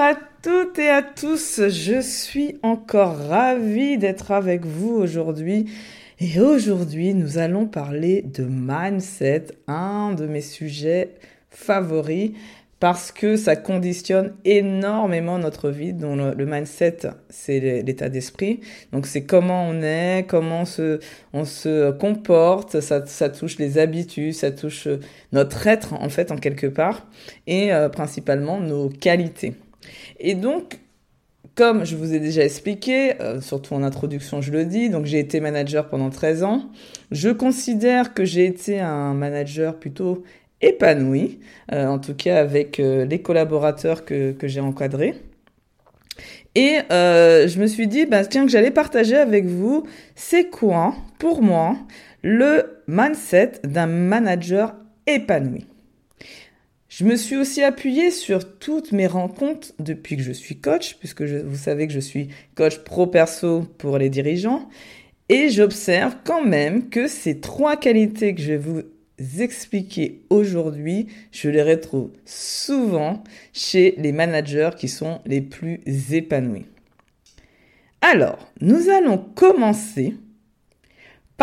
À toutes et à tous, je suis encore ravie d'être avec vous aujourd'hui et aujourd'hui, nous allons parler de mindset, un de mes sujets favoris parce que ça conditionne énormément notre vie. dont le, mindset, c'est l'état d'esprit. Donc c'est comment on est, comment on se, on se comporte, ça, touche les habitudes, ça touche notre être en fait en quelque part, et euh, principalement nos qualités. Et donc comme je vous ai déjà expliqué, euh, surtout en introduction je le dis, donc j'ai été manager pendant 13 ans. Je considère que j'ai été un manager plutôt épanoui, euh, en tout cas avec euh, les collaborateurs que, j'ai encadrés. Et je me suis dit, bah, tiens, que j'allais partager avec vous, c'est quoi, pour moi, le mindset d'un manager épanoui? Je me suis aussi appuyée sur toutes mes rencontres depuis que je suis coach, puisque vous savez que je suis coach pro-perso pour les dirigeants. Et j'observe quand même que ces trois qualités que je vais vous expliquer aujourd'hui, je les retrouve souvent chez les managers qui sont les plus épanouis. Alors, nous allons commencer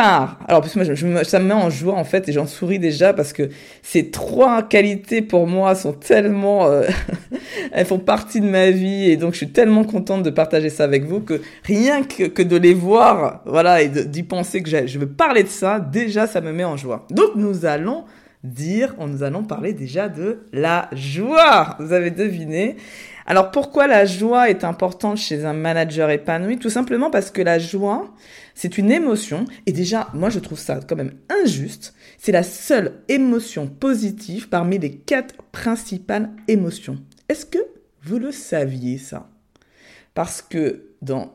alors, parce je, ça me met en joie, en fait, et j'en souris déjà parce que ces trois qualités, pour moi, sont tellement, euh, elles font partie de ma vie, et donc je suis tellement contente de partager ça avec vous que rien que, que de les voir, voilà, et d'y penser que je veux parler de ça, déjà, ça me met en joie. Donc, nous allons dire, nous allons parler déjà de la joie. Vous avez deviné. Alors pourquoi la joie est importante chez un manager épanoui? Tout simplement parce que la joie, c'est une émotion, et déjà, moi je trouve ça quand même injuste, c'est la seule émotion positive parmi les quatre principales émotions. Est-ce que vous le saviez ça? Parce que dans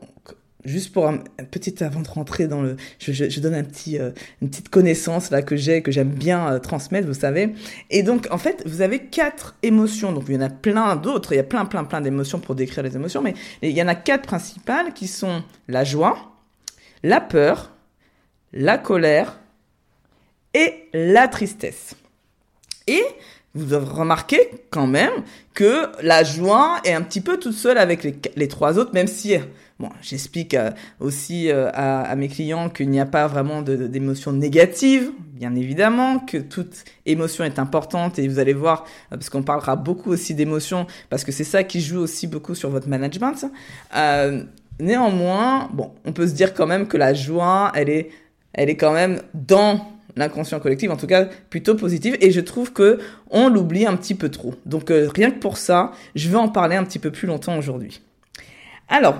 juste pour un, petit avant de rentrer dans le je, donne un petit euh, une petite connaissance là que j'ai que j'aime bien euh, transmettre vous savez. Et donc en fait vous avez quatre émotions. Donc il y en a plein d'autres. Il y a plein plein plein d'émotions pour décrire les émotions. Mais il y en a quatre principales qui sont la joie la peur la colère et la tristesse. Et vous avez remarqué quand même que la joie est un petit peu toute seule avec les, trois autres, même si Bon, j'explique euh, aussi euh, à, mes clients qu'il n'y a pas vraiment d'émotions négatives, bien évidemment, que toute émotion est importante et vous allez voir, euh, parce qu'on parlera beaucoup aussi d'émotions, parce que c'est ça qui joue aussi beaucoup sur votre management. néanmoins, bon, on peut se dire quand même que la joie, elle est, elle est quand même dans l'inconscient collectif, en tout cas plutôt positive, et je trouve que on l'oublie un petit peu trop. Donc rien que pour ça, je vais en parler un petit peu plus longtemps aujourd'hui. Alors,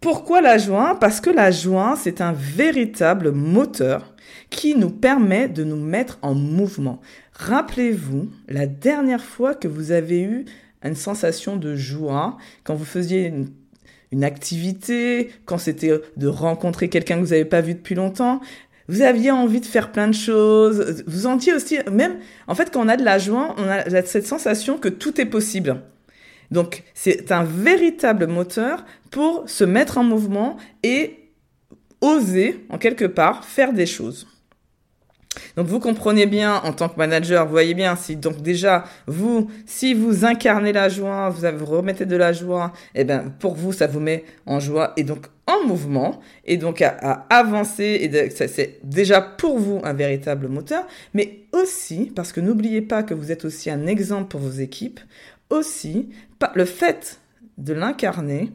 pourquoi la joie? Parce que la joie, c'est un véritable moteur qui nous permet de nous mettre en mouvement. Rappelez-vous la dernière fois que vous avez eu une sensation de joie quand vous faisiez une, activité, quand c'était de rencontrer quelqu'un que vous n'avez pas vu depuis longtemps. Vous aviez envie de faire plein de choses. Vous sentiez aussi, même, en fait, quand on a de la joie, on a cette sensation que tout est possible. Donc c'est un véritable moteur pour se mettre en mouvement et oser, en quelque part, faire des choses. Donc vous comprenez bien en tant que manager, vous voyez bien si donc déjà vous si vous incarnez la joie, vous, remettez de la joie, et eh ben pour vous ça vous met en joie et donc en mouvement et donc à, avancer et c'est déjà pour vous un véritable moteur, mais aussi parce que n'oubliez pas que vous êtes aussi un exemple pour vos équipes aussi, le fait de l'incarner,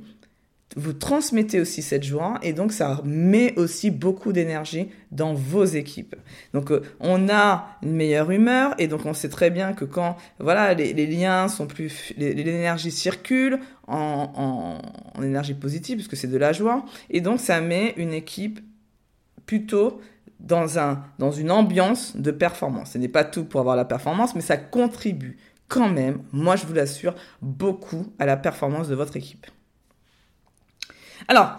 vous transmettez aussi cette joie et donc ça met aussi beaucoup d'énergie dans vos équipes. Donc euh, on a une meilleure humeur et donc on sait très bien que quand voilà les, liens sont plus, l'énergie circule en, énergie positive puisque c'est de la joie et donc ça met une équipe plutôt dans, un, dans une ambiance de performance. Ce n'est pas tout pour avoir la performance, mais ça contribue quand même, moi je vous l'assure, beaucoup à la performance de votre équipe. Alors,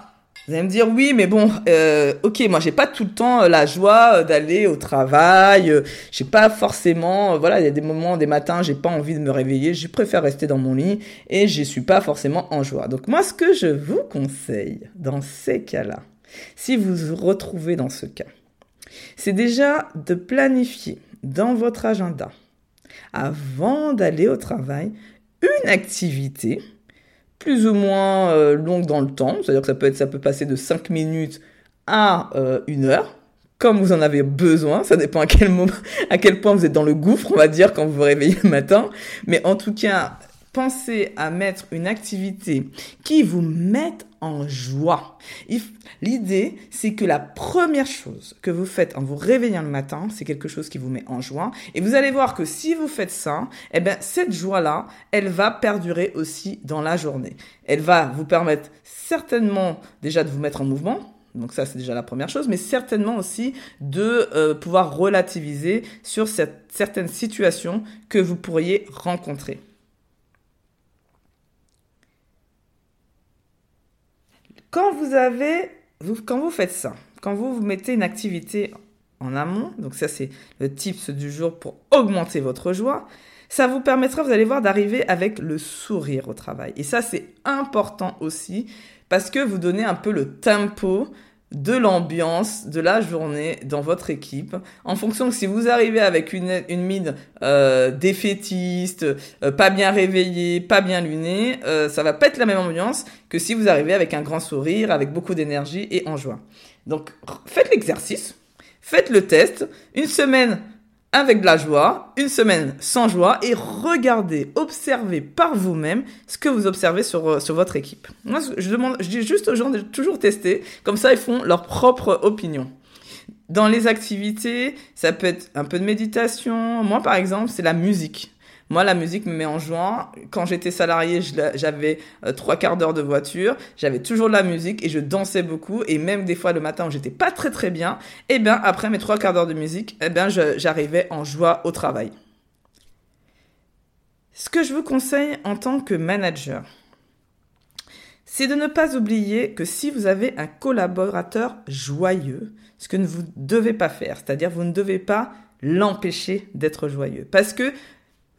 vous allez me dire oui, mais bon, euh, ok, moi j'ai pas tout le temps euh, la joie euh, d'aller au travail. Euh, j'ai pas forcément, voilà, il y a des moments, des matins, j'ai pas envie de me réveiller. Je préfère rester dans mon lit et je suis pas forcément en joie. Donc moi, ce que je vous conseille dans ces cas-là, si vous vous retrouvez dans ce cas, c'est déjà de planifier dans votre agenda avant d'aller au travail une activité plus ou moins euh, longue dans le temps, c'est-à-dire que ça peut, être, ça peut passer de 5 minutes à euh, une heure, comme vous en avez besoin, ça dépend à quel moment, à quel point vous êtes dans le gouffre, on va dire, quand vous vous réveillez le matin, mais en tout cas, pensez à mettre une activité qui vous mette en joie. L'idée, c'est que la première chose que vous faites en vous réveillant le matin, c'est quelque chose qui vous met en joie. Et vous allez voir que si vous faites ça, eh ben, cette joie-là, elle va perdurer aussi dans la journée. Elle va vous permettre certainement déjà de vous mettre en mouvement, donc ça, c'est déjà la première chose, mais certainement aussi de euh, pouvoir relativiser sur certaines situations que vous pourriez rencontrer. Quand vous avez, quand vous faites ça, quand vous, vous mettez une activité en amont, donc ça c'est le tips du jour pour augmenter votre joie, ça vous permettra, vous allez voir, d'arriver avec le sourire au travail. Et ça c'est important aussi parce que vous donnez un peu le tempo de l'ambiance de la journée dans votre équipe en fonction de si vous arrivez avec une, une mine euh, défaitiste, euh, pas bien réveillée, pas bien lunée, euh, ça va pas être la même ambiance que si vous arrivez avec un grand sourire, avec beaucoup d'énergie et en joie. Donc faites l'exercice, faites le test, une semaine avec de la joie, une semaine sans joie et regardez, observez par vous-même ce que vous observez sur, euh, sur votre équipe. Moi, je demande, je dis juste aux gens de toujours tester, comme ça ils font leur propre opinion. Dans les activités, ça peut être un peu de méditation. Moi, par exemple, c'est la musique. Moi, la musique me met en joie. Quand j'étais salarié, j'avais euh, trois quarts d'heure de voiture. J'avais toujours de la musique et je dansais beaucoup. Et même des fois, le matin où j'étais pas très très bien, eh bien, après mes trois quarts d'heure de musique, eh bien, j'arrivais en joie au travail. Ce que je vous conseille en tant que manager, c'est de ne pas oublier que si vous avez un collaborateur joyeux, ce que vous ne devez pas faire, c'est-à-dire vous ne devez pas l'empêcher d'être joyeux. Parce que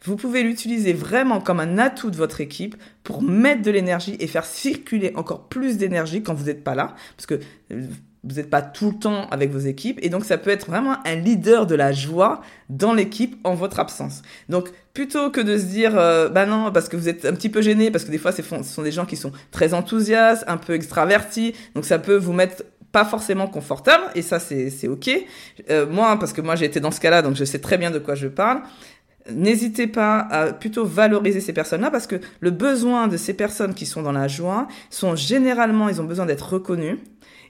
vous pouvez l'utiliser vraiment comme un atout de votre équipe pour mettre de l'énergie et faire circuler encore plus d'énergie quand vous n'êtes pas là, parce que euh, vous n'êtes pas tout le temps avec vos équipes, et donc ça peut être vraiment un leader de la joie dans l'équipe en votre absence. Donc plutôt que de se dire, euh, bah non, parce que vous êtes un petit peu gêné, parce que des fois ce sont des gens qui sont très enthousiastes, un peu extravertis, donc ça peut vous mettre pas forcément confortable et ça c'est ok euh, moi parce que moi j'ai été dans ce cas-là donc je sais très bien de quoi je parle N'hésitez pas à plutôt valoriser ces personnes-là parce que le besoin de ces personnes qui sont dans la joie sont généralement, ils ont besoin d'être reconnus,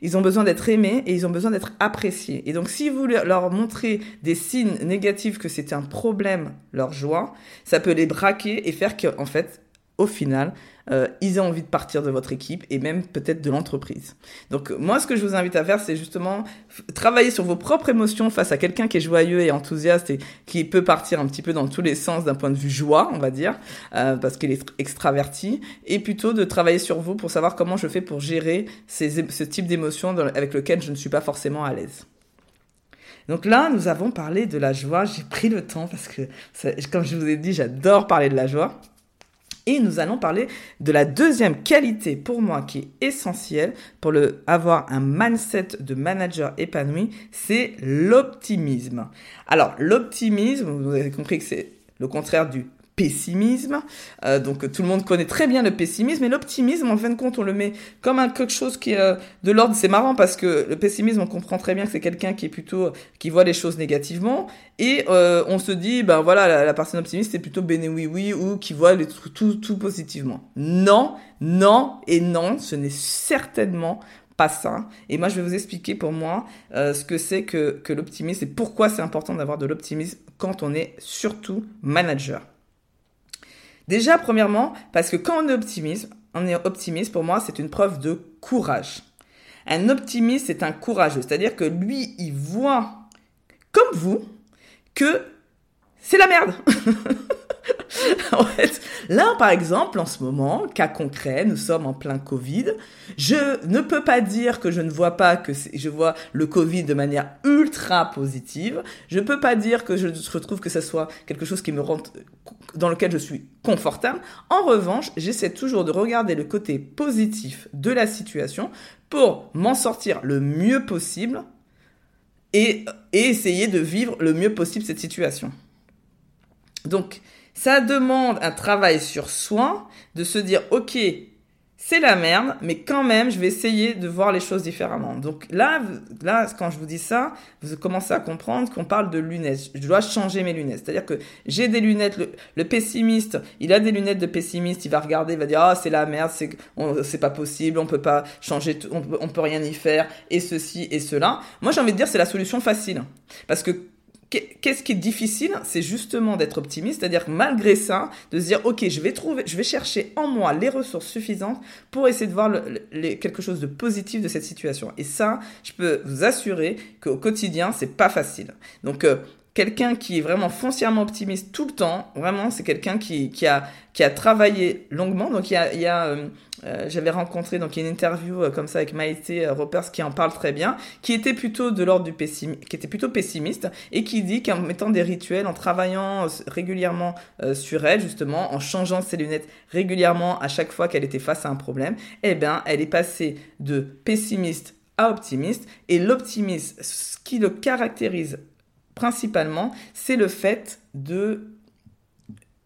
ils ont besoin d'être aimés et ils ont besoin d'être appréciés. Et donc si vous leur montrez des signes négatifs que c'est un problème, leur joie, ça peut les braquer et faire qu'en fait, au final, euh, ils ont envie de partir de votre équipe et même peut-être de l'entreprise. Donc moi, ce que je vous invite à faire, c'est justement travailler sur vos propres émotions face à quelqu'un qui est joyeux et enthousiaste et qui peut partir un petit peu dans tous les sens d'un point de vue joie, on va dire, euh, parce qu'il est extraverti, et plutôt de travailler sur vous pour savoir comment je fais pour gérer ces, ce type d'émotions avec lequel je ne suis pas forcément à l'aise. Donc là, nous avons parlé de la joie. J'ai pris le temps parce que, comme je vous ai dit, j'adore parler de la joie. Et nous allons parler de la deuxième qualité pour moi qui est essentielle pour avoir un mindset de manager épanoui, c'est l'optimisme. Alors l'optimisme, vous avez compris que c'est le contraire du pessimisme. Euh, donc tout le monde connaît très bien le pessimisme et l'optimisme, en fin de compte, on le met comme un, quelque chose qui est euh, de l'ordre. C'est marrant parce que le pessimisme, on comprend très bien que c'est quelqu'un qui est plutôt qui voit les choses négativement et euh, on se dit ben voilà la, personne optimiste c'est plutôt béné oui oui ou qui voit les, tout, tout positivement. Non, non et non, ce n'est certainement pas ça. Et moi, je vais vous expliquer pour moi ce que c'est que, que l'optimisme et pourquoi c'est important d'avoir de l'optimisme quand on est surtout manager. Déjà, premièrement, parce que quand on est optimiste, on est optimiste, pour moi, c'est une preuve de courage. Un optimiste, c'est un courageux. C'est-à-dire que lui, il voit, comme vous, que c'est la merde. là, par exemple, en ce moment, cas concret, nous sommes en plein Covid. Je ne peux pas dire que je ne vois pas que je vois le Covid de manière ultra positive. Je ne peux pas dire que je retrouve que ce soit quelque chose qui me rend, dans lequel je suis confortable. En revanche, j'essaie toujours de regarder le côté positif de la situation pour m'en sortir le mieux possible et essayer de vivre le mieux possible cette situation. Donc, ça demande un travail sur soi, de se dire, OK, c'est la merde, mais quand même, je vais essayer de voir les choses différemment. Donc là, là, quand je vous dis ça, vous commencez à comprendre qu'on parle de lunettes. Je dois changer mes lunettes. C'est-à-dire que j'ai des lunettes. Le, pessimiste, il a des lunettes de pessimiste. Il va regarder, il va dire ah c'est la merde, c'est c'est pas possible, on peut pas changer, on on peut rien y faire et ceci et cela. Moi, j'ai envie de dire c'est la solution facile parce que Qu'est-ce qui est difficile, c'est justement d'être optimiste, c'est-à-dire malgré ça, de se dire ok, je vais trouver, je vais chercher en moi les ressources suffisantes pour essayer de voir quelque chose de positif de cette situation. Et ça, je peux vous assurer qu'au quotidien, c'est pas facile. Donc euh, quelqu'un qui est vraiment foncièrement optimiste tout le temps, vraiment, c'est quelqu'un qui, qui, a, qui a travaillé longuement. Donc, il y a, euh, euh, j'avais rencontré donc une interview euh, comme ça avec Maïté Ropers qui en parle très bien, qui était plutôt de l'ordre du pessimiste, qui était plutôt pessimiste et qui dit qu'en mettant des rituels, en travaillant régulièrement sur elle, justement, en changeant ses lunettes régulièrement à chaque fois qu'elle était face à un problème, eh ben, elle est passée de pessimiste à optimiste. Et l'optimisme, ce qui le caractérise principalement, c'est le fait de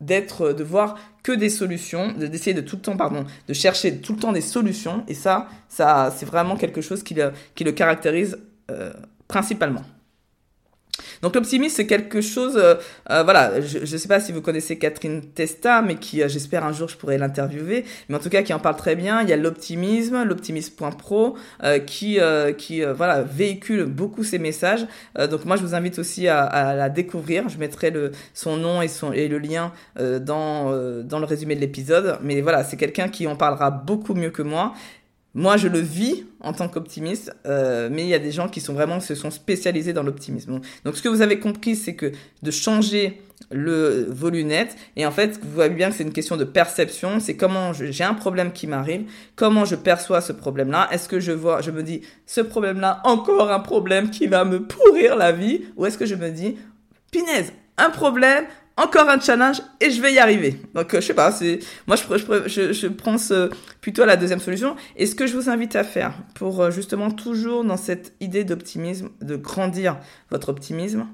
d'être de voir que des solutions, d'essayer de tout le temps pardon, de chercher tout le temps des solutions et ça ça c'est vraiment quelque chose qui le, caractérise euh, principalement. Donc l'optimisme, c'est quelque chose, euh, euh, voilà, je ne sais pas si vous connaissez Catherine Testa, mais qui, euh, j'espère un jour, je pourrais l'interviewer, mais en tout cas qui en parle très bien. Il y a l'optimisme, l'optimisme.pro, qui, qui voilà, véhicule beaucoup ces messages. donc moi, je vous invite aussi à, à, la découvrir. Je mettrai le, son nom et, son, et le lien dans, dans le résumé de l'épisode. Mais voilà, c'est quelqu'un qui en parlera beaucoup mieux que moi. Moi, je le vis en tant qu'optimiste, euh, mais il y a des gens qui sont vraiment se sont spécialisés dans l'optimisme. Donc, ce que vous avez compris, c'est que de changer le vos lunettes et en fait, vous voyez bien que c'est une question de perception. C'est comment j'ai un problème qui m'arrive, comment je perçois ce problème-là. Est-ce que je vois, je me dis, ce problème-là, encore un problème qui va me pourrir la vie, ou est-ce que je me dis, pinaise, un problème, encore un challenge et je vais y arriver. Donc euh, je sais pas, moi je, je, ce, plutôt la deuxième solution. Et ce que je vous invite à faire pour euh, justement toujours dans cette idée d'optimisme, de grandir votre optimisme,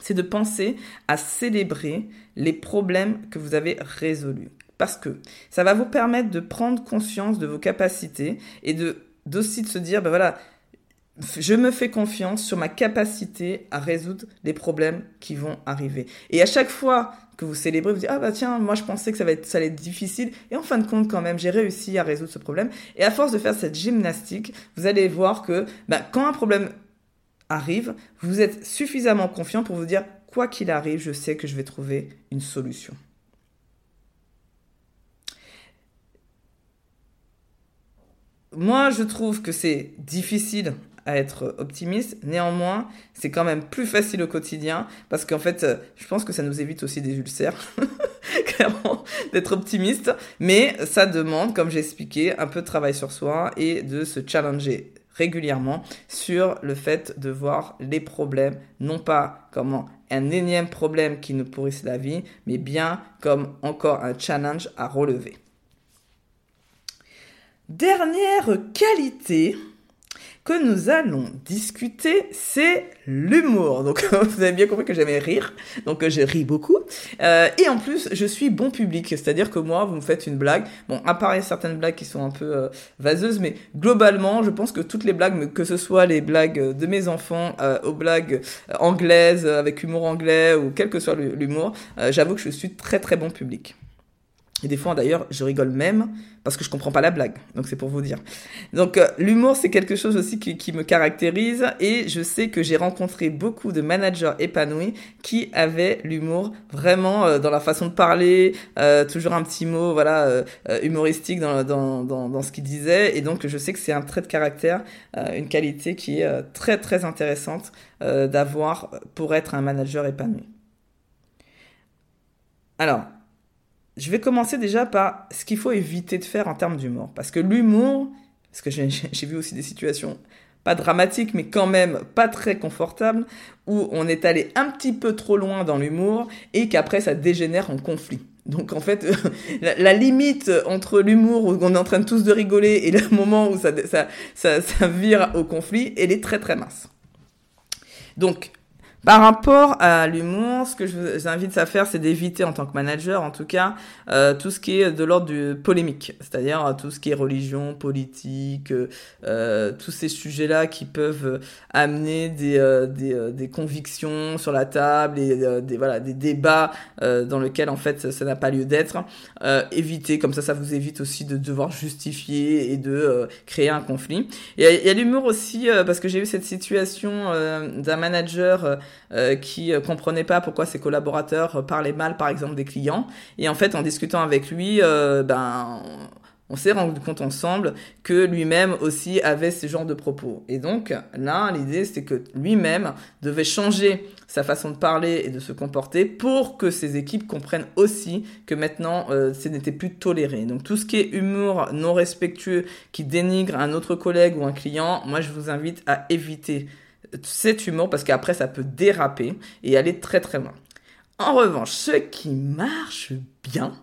c'est de penser à célébrer les problèmes que vous avez résolus. Parce que ça va vous permettre de prendre conscience de vos capacités et de d'aussi de se dire, ben voilà, je me fais confiance sur ma capacité à résoudre les problèmes qui vont arriver. Et à chaque fois que vous célébrez, vous dites, ah bah tiens, moi je pensais que ça, allait être difficile. Et en fin de compte, quand même, j'ai réussi à résoudre ce problème. Et à force de faire cette gymnastique, vous allez voir que bah, quand un problème arrive, vous êtes suffisamment confiant pour vous dire, quoi qu'il arrive, je sais que je vais trouver une solution. Moi, je trouve que c'est difficile à être optimiste. Néanmoins, c'est quand même plus facile au quotidien parce qu'en fait, euh, je pense que ça nous évite aussi des ulcères, clairement, d'être optimiste. Mais ça demande, comme j'ai expliqué, un peu de travail sur soi et de se challenger régulièrement sur le fait de voir les problèmes, non pas comme un énième problème qui nous pourrisse la vie, mais bien comme encore un challenge à relever. Dernière qualité, que nous allons discuter, c'est l'humour. Donc vous avez bien compris que j'aimais rire, donc euh, je ris beaucoup. Euh, et en plus, je suis bon public, c'est-à-dire que moi, vous me faites une blague. Bon, à part certaines blagues qui sont un peu euh, vaseuses, mais globalement, je pense que toutes les blagues, que ce soit les blagues de mes enfants aux blagues anglaises avec humour anglais ou quel que soit l'humour, j'avoue que je suis très très bon public. Et des fois, d'ailleurs, je rigole même parce que je comprends pas la blague. Donc, c'est pour vous dire. Donc, euh, l'humour, c'est quelque chose aussi qui, me caractérise. Et je sais que j'ai rencontré beaucoup de managers épanouis qui avaient l'humour vraiment euh, dans la façon de parler, euh, toujours un petit mot, voilà, humoristique dans, dans, dans, ce qu'ils disaient. Et donc, je sais que c'est un trait de caractère, une qualité qui est très, très intéressante d'avoir pour être un manager épanoui. Alors, je vais commencer déjà par ce qu'il faut éviter de faire en termes d'humour. Parce que l'humour, parce que j'ai vu aussi des situations pas dramatiques, mais quand même pas très confortables, où on est allé un petit peu trop loin dans l'humour et qu'après ça dégénère en conflit. Donc en fait, la, limite entre l'humour où on est en train de tous de rigoler et le moment où ça, ça, ça, ça vire au conflit, elle est très très mince. Donc par rapport à l'humour, ce que je vous invite à faire, c'est d'éviter en tant que manager, en tout cas, euh, tout ce qui est de l'ordre du polémique, c'est-à-dire euh, tout ce qui est religion, politique, euh, tous ces sujets-là qui peuvent amener des, euh, des, euh, des, convictions sur la table et des, voilà, des débats dans lesquels en fait ça n'a pas lieu d'être. éviter, comme ça, ça vous évite aussi de devoir justifier et de créer un conflit. Il y a l'humour aussi, parce que j'ai eu cette situation d'un manager euh, qui euh, comprenait pas pourquoi ses collaborateurs euh, parlaient mal, par exemple, des clients. Et en fait, en discutant avec lui, ben on s'est rendu compte ensemble que lui-même aussi avait ce genre de propos. Et donc là, l'idée, c'était que lui-même devait changer sa façon de parler et de se comporter pour que ses équipes comprennent aussi que maintenant, ce n'était plus toléré. Donc tout ce qui est humour non respectueux, qui dénigre un autre collègue ou un client, moi, je vous invite à éviter cet humour parce qu'après ça peut déraper et aller très très loin. En revanche, ce qui marche bien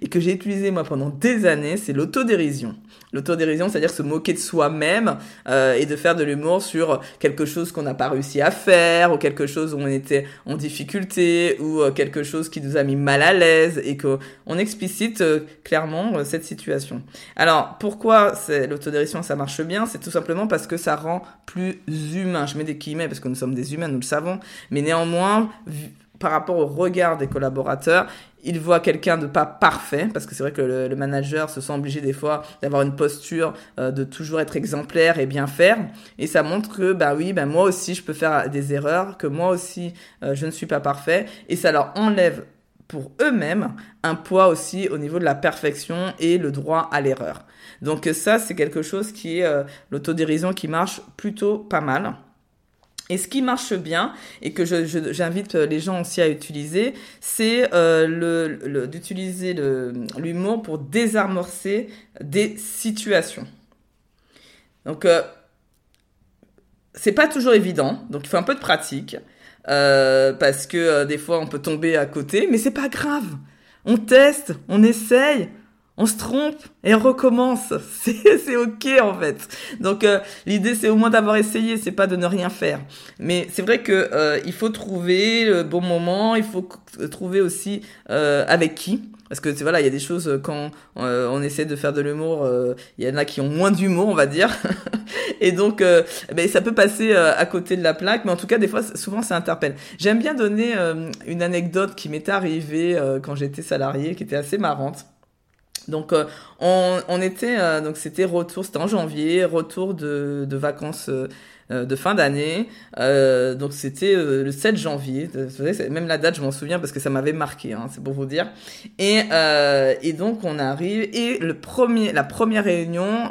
et que j'ai utilisé moi pendant des années, c'est l'autodérision. L'autodérision, c'est-à-dire se moquer de soi-même euh, et de faire de l'humour sur quelque chose qu'on n'a pas réussi à faire ou quelque chose où on était en difficulté ou euh, quelque chose qui nous a mis mal à l'aise et qu'on explicite euh, clairement cette situation. Alors, pourquoi l'autodérision ça marche bien? C'est tout simplement parce que ça rend plus humain. Je mets des guillemets parce que nous sommes des humains, nous le savons, mais néanmoins par rapport au regard des collaborateurs, il voit quelqu'un de pas parfait, parce que c'est vrai que le, manager se sent obligé des fois d'avoir une posture euh, de toujours être exemplaire et bien faire, et ça montre que bah oui, bah moi aussi je peux faire des erreurs, que moi aussi euh, je ne suis pas parfait, et ça leur enlève pour eux-mêmes un poids aussi au niveau de la perfection et le droit à l'erreur. Donc ça c'est quelque chose qui est euh, l'autodérision qui marche plutôt pas mal. Et ce qui marche bien et que j'invite les gens aussi à utiliser, c'est euh, d'utiliser l'humour pour désamorcer des situations. Donc, euh, c'est pas toujours évident, donc il faut un peu de pratique. Euh, parce que euh, des fois on peut tomber à côté, mais c'est pas grave. On teste, on essaye, on se trompe et on recommence. C'est ok en fait. Donc euh, l'idée c'est au moins d'avoir essayé, c'est pas de ne rien faire. Mais c'est vrai que euh, il faut trouver le bon moment, il faut trouver aussi euh, avec qui. Parce que voilà, il y a des choses quand on essaie de faire de l'humour, il y en a qui ont moins d'humour, on va dire, et donc ben, ça peut passer à côté de la plaque, mais en tout cas des fois, souvent ça interpelle. J'aime bien donner une anecdote qui m'est arrivée quand j'étais salarié, qui était assez marrante. Donc euh, on, était euh, donc c'était retour c'était en janvier retour de, de vacances euh, de fin d'année. Donc c'était le 7 janvier. Même la date, je m'en souviens parce que ça m'avait marqué, hein, c'est pour vous dire. Et, et donc on arrive et le premier, la première réunion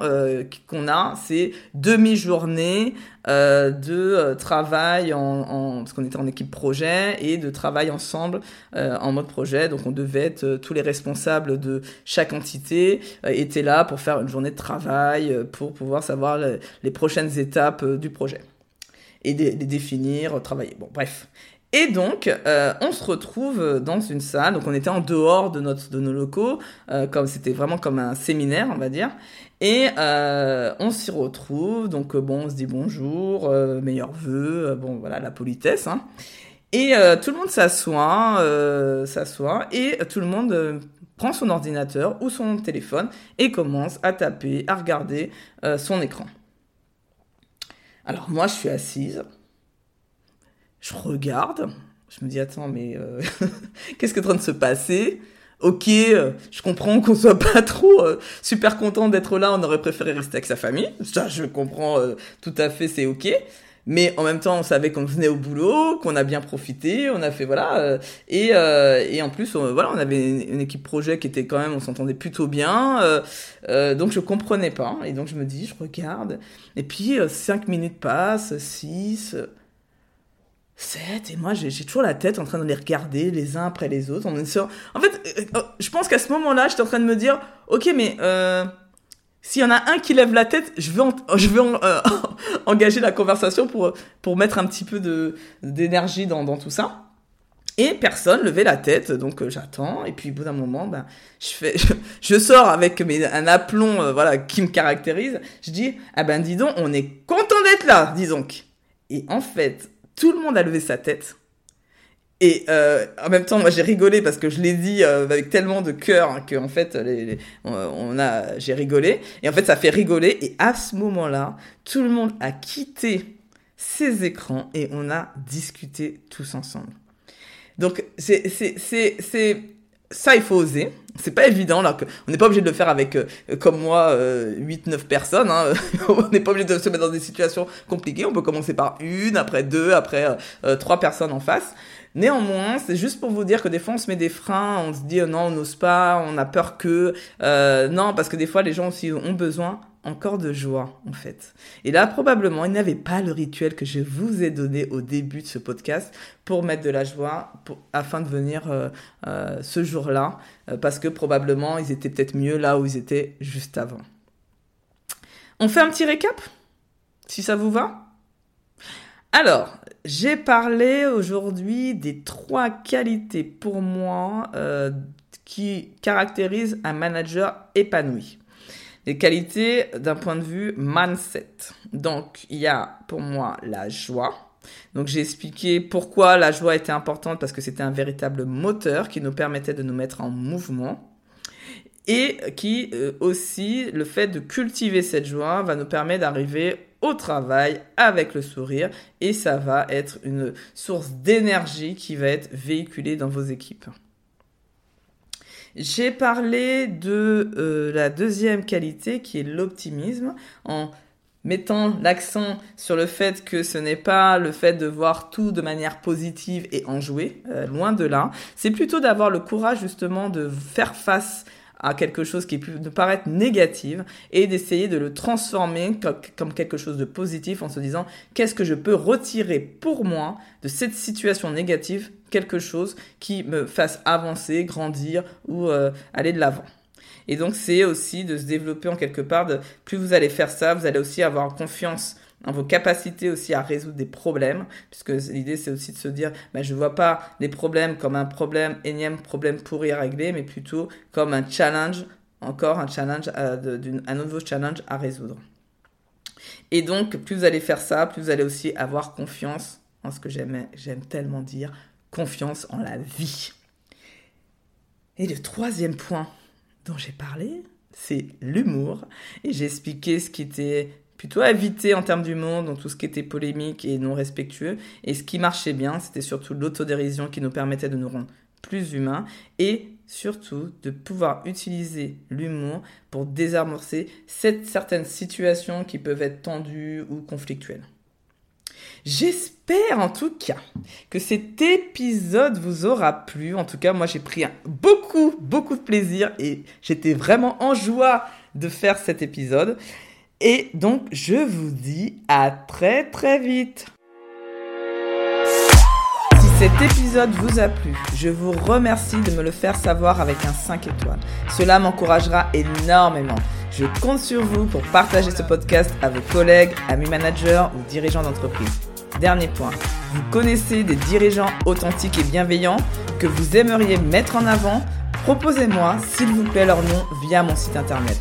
qu'on a, c'est demi-journée de travail en, en, parce qu'on était en équipe projet et de travail ensemble en mode projet. Donc on devait être tous les responsables de chaque entité étaient là pour faire une journée de travail pour pouvoir savoir les prochaines étapes du projet et les, définir, travailler. Bon, bref. Et donc, euh, on se retrouve dans une salle. Donc, on était en dehors de, notre, de nos locaux, euh, comme c'était vraiment comme un séminaire, on va dire. Et euh, on s'y retrouve. Donc, bon, on se dit bonjour, meilleurs vœux, bon, voilà, la politesse. Hein. Et tout le monde s'assoit, s'assoit, et tout le monde prend son ordinateur ou son téléphone et commence à taper, à regarder son écran. Alors moi, je suis assise, je regarde, je me dis attends, mais euh, qu'est-ce qui est en train de se passer? Ok, euh, je comprends qu'on soit pas trop euh, super content d'être là, on aurait préféré rester avec sa famille. Ça, je comprends tout à fait, c'est ok. Mais en même temps, on savait qu'on venait au boulot, qu'on a bien profité, on a fait voilà. et, et en plus, on, voilà, on avait une, équipe projet qui était quand même, on s'entendait plutôt bien. donc je comprenais pas. Et donc je me dis, je regarde. Et puis cinq minutes passent, six. 7 et moi j'ai toujours la tête en train de les regarder les uns après les autres. En, fait, euh, euh, je pense qu'à ce moment-là, j'étais en train de me dire, ok, mais euh, s'il y en a un qui lève la tête, je veux, engager la conversation pour, pour mettre un petit peu d'énergie dans, dans tout ça. Et personne levait la tête, donc j'attends. Et puis au bout d'un moment, ben, je fais, je, sors avec mes, un aplomb, voilà, qui me caractérise. Je dis, ah ben dis donc, on est content d'être là, dis donc. Et en fait, tout le monde a levé sa tête. Et euh, en même temps, moi j'ai rigolé parce que je l'ai dit euh, avec tellement de cœur hein, que en fait, on a, j'ai rigolé. Et en fait, ça fait rigoler. Et à ce moment-là, tout le monde a quitté ses écrans et on a discuté tous ensemble. Donc c'est c'est c'est c'est ça, il faut oser. C'est pas évident, là. On n'est pas obligé de le faire avec, euh, comme moi, euh, 8-9 personnes. Hein. on n'est pas obligé de se mettre dans des situations compliquées. On peut commencer par une, après deux, après euh, euh, trois personnes en face. Néanmoins, c'est juste pour vous dire que des fois on se met des freins, on se dit non, on n'ose pas, on a peur que non, parce que des fois les gens aussi ont besoin encore de joie, en fait. Et là, probablement, ils n'avaient pas le rituel que je vous ai donné au début de ce podcast pour mettre de la joie, afin de venir euh, euh, ce jour-là, euh, parce que probablement, ils étaient peut-être mieux là où ils étaient juste avant. On fait un petit récap, si ça vous va? Alors, j'ai parlé aujourd'hui des trois qualités pour moi qui caractérisent un manager épanoui. Les qualités d'un point de vue mindset. Donc, il y a pour moi la joie. Donc, j'ai expliqué pourquoi la joie était importante parce que c'était un véritable moteur qui nous permettait de nous mettre en mouvement. Et qui euh, aussi, le fait de cultiver cette joie va nous permettre d'arriver au travail avec le sourire et ça va être une source d'énergie qui va être véhiculée dans vos équipes. J'ai parlé de euh, la deuxième qualité qui est l'optimisme en mettant l'accent sur le fait que ce n'est pas le fait de voir tout de manière positive et en jouer, euh, loin de là. C'est plutôt d'avoir le courage justement de faire face à quelque chose qui peut paraître négative et d'essayer de le transformer comme quelque chose de positif en se disant qu'est-ce que je peux retirer pour moi de cette situation négative, quelque chose qui me fasse avancer, grandir ou euh, aller de l'avant. Et donc c'est aussi de se développer en quelque part, plus vous allez faire ça, vous allez aussi avoir confiance en vos capacités aussi à résoudre des problèmes, puisque l'idée c'est aussi de se dire, ben, je ne vois pas les problèmes comme un problème, énième problème pourri à régler, mais plutôt comme un challenge, encore un challenge, euh, un nouveau challenge à résoudre. Et donc, plus vous allez faire ça, plus vous allez aussi avoir confiance en ce que j'aime tellement dire, confiance en la vie. Et le troisième point dont j'ai parlé, c'est l'humour. Et j'ai expliqué ce qui était plutôt éviter en termes d'humour, dans tout ce qui était polémique et non respectueux. Et ce qui marchait bien, c'était surtout l'autodérision qui nous permettait de nous rendre plus humains et surtout de pouvoir utiliser l'humour pour désamorcer certaines situations qui peuvent être tendues ou conflictuelles. J'espère en tout cas que cet épisode vous aura plu. En tout cas, moi j'ai pris beaucoup, beaucoup de plaisir et j'étais vraiment en joie de faire cet épisode. Et donc, je vous dis à très très vite. Si cet épisode vous a plu, je vous remercie de me le faire savoir avec un 5 étoiles. Cela m'encouragera énormément. Je compte sur vous pour partager ce podcast à vos collègues, amis managers ou dirigeants d'entreprise. Dernier point, vous connaissez des dirigeants authentiques et bienveillants que vous aimeriez mettre en avant? Proposez-moi, s'il vous plaît, leur nom via mon site internet.